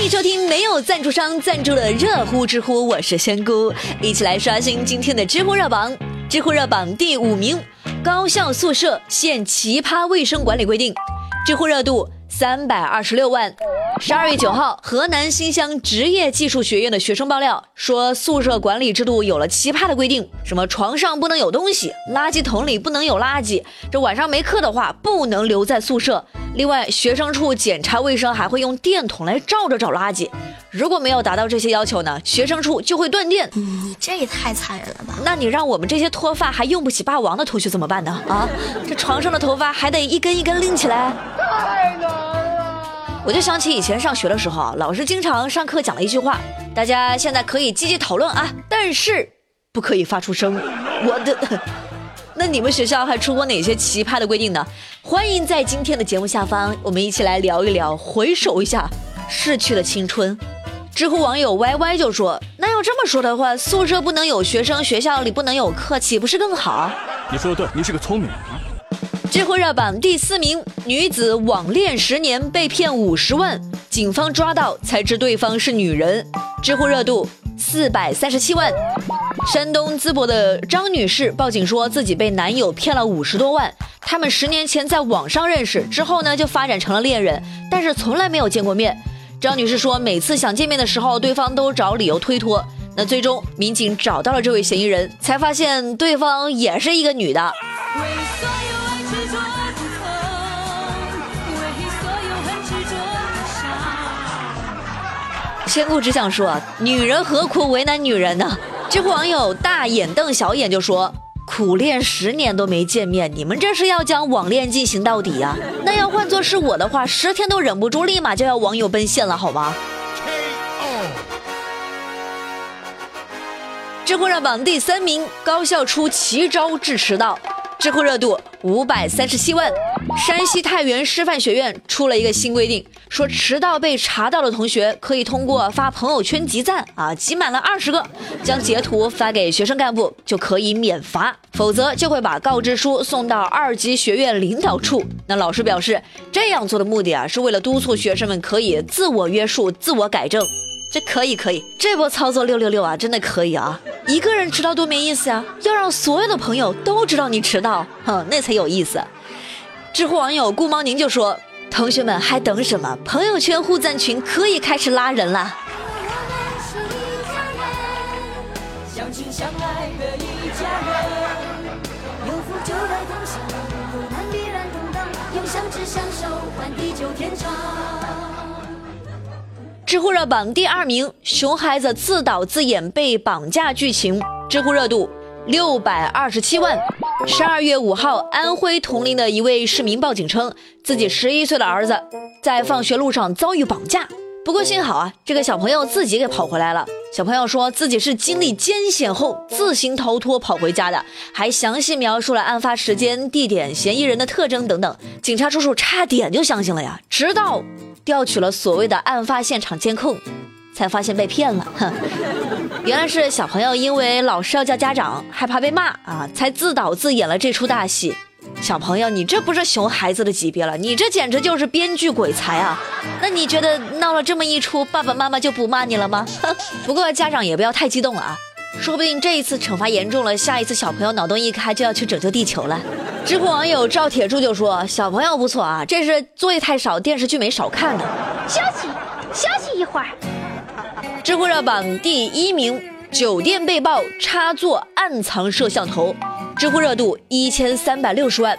欢迎收听没有赞助商赞助的热乎知乎，我是仙姑，一起来刷新今天的知乎热榜。知乎热榜第五名，高校宿舍现奇葩卫生管理规定，知乎热度三百二十六万。十二月九号，河南新乡职业技术学院的学生爆料说，宿舍管理制度有了奇葩的规定，什么床上不能有东西，垃圾桶里不能有垃圾，这晚上没课的话不能留在宿舍。另外，学生处检查卫生还会用电筒来照着找垃圾，如果没有达到这些要求呢，学生处就会断电。你这也太残忍了吧？那你让我们这些脱发还用不起霸王的同学怎么办呢？啊，这床上的头发还得一根一根拎起来，太难了。我就想起以前上学的时候啊，老师经常上课讲了一句话，大家现在可以积极讨论啊，但是不可以发出声。我的。那你们学校还出过哪些奇葩的规定呢？欢迎在今天的节目下方，我们一起来聊一聊，回首一下逝去的青春。知乎网友 Y Y 就说：“那要这么说的话，宿舍不能有学生，学校里不能有课，岂不是更好？”你说的对，你是个聪明人。知乎热榜第四名，女子网恋十年被骗五十万，警方抓到才知对方是女人。知乎热度四百三十七万。山东淄博的张女士报警说自己被男友骗了五十多万。他们十年前在网上认识，之后呢就发展成了恋人，但是从来没有见过面。张女士说，每次想见面的时候，对方都找理由推脱。那最终民警找到了这位嫌疑人，才发现对方也是一个女的。千古只想说，女人何苦为难女人呢？知乎网友大眼瞪小眼就说：“苦练十年都没见面，你们这是要将网恋进行到底呀？那要换做是我的话，十天都忍不住，立马就要网友奔现了，好吗？”知乎热榜第三名，高校出奇招治迟到。知乎热度五百三十七万，山西太原师范学院出了一个新规定，说迟到被查到的同学可以通过发朋友圈集赞啊，集满了二十个，将截图发给学生干部就可以免罚，否则就会把告知书送到二级学院领导处。那老师表示，这样做的目的啊，是为了督促学生们可以自我约束、自我改正。这可以可以，这波操作六六六啊，真的可以啊！一个人迟到多没意思啊，要让所有的朋友都知道你迟到，哼，那才有意思。知乎网友顾猫宁就说：“同学们还等什么？朋友圈互赞群可以开始拉人了。”知乎热榜第二名，熊孩子自导自演被绑架剧情，知乎热度六百二十七万。十二月五号，安徽铜陵的一位市民报警称，自己十一岁的儿子在放学路上遭遇绑架，不过幸好啊，这个小朋友自己给跑回来了。小朋友说自己是经历艰险后自行逃脱跑回家的，还详细描述了案发时间、地点、嫌疑人的特征等等。警察叔叔差点就相信了呀，直到。调取了所谓的案发现场监控，才发现被骗了。哼，原来是小朋友因为老师要叫家长，害怕被骂啊，才自导自演了这出大戏。小朋友，你这不是熊孩子的级别了，你这简直就是编剧鬼才啊！那你觉得闹了这么一出，爸爸妈妈就不骂你了吗？不过家长也不要太激动了啊。说不定这一次惩罚严重了，下一次小朋友脑洞一开就要去拯救地球了。知乎网友赵铁柱就说：“小朋友不错啊，这是作业太少，电视剧没少看呢。”休息，休息一会儿。知乎热榜第一名，酒店被曝插座暗藏摄像头，知乎热度一千三百六十万。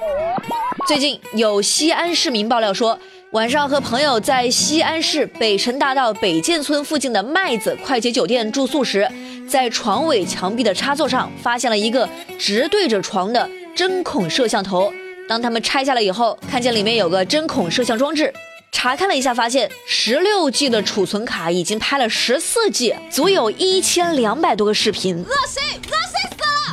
最近有西安市民爆料说。晚上和朋友在西安市北辰大道北建村附近的麦子快捷酒店住宿时，在床尾墙壁的插座上发现了一个直对着床的针孔摄像头。当他们拆下来以后，看见里面有个针孔摄像装置，查看了一下，发现十六 G 的储存卡已经拍了十四 G，足有一千两百多个视频。恶心，恶心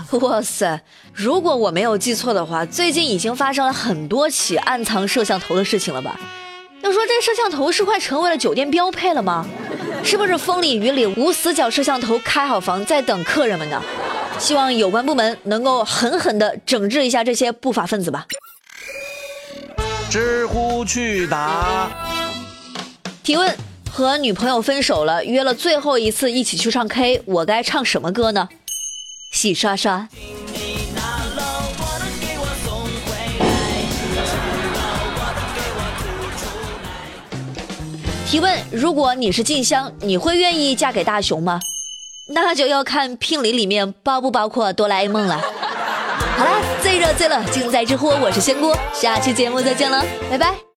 死了！哇塞！如果我没有记错的话，最近已经发生了很多起暗藏摄像头的事情了吧？要说这摄像头是快成为了酒店标配了吗？是不是风里雨里无死角摄像头开好房在等客人们呢？希望有关部门能够狠狠地整治一下这些不法分子吧。知乎去答，提问。和女朋友分手了，约了最后一次一起去唱 K，我该唱什么歌呢？洗刷刷。提问：如果你是静香，你会愿意嫁给大雄吗？那就要看聘礼里面包不包括哆啦 A 梦了。好啦，最热最乐尽在知乎，我是仙姑，下期节目再见了，拜拜。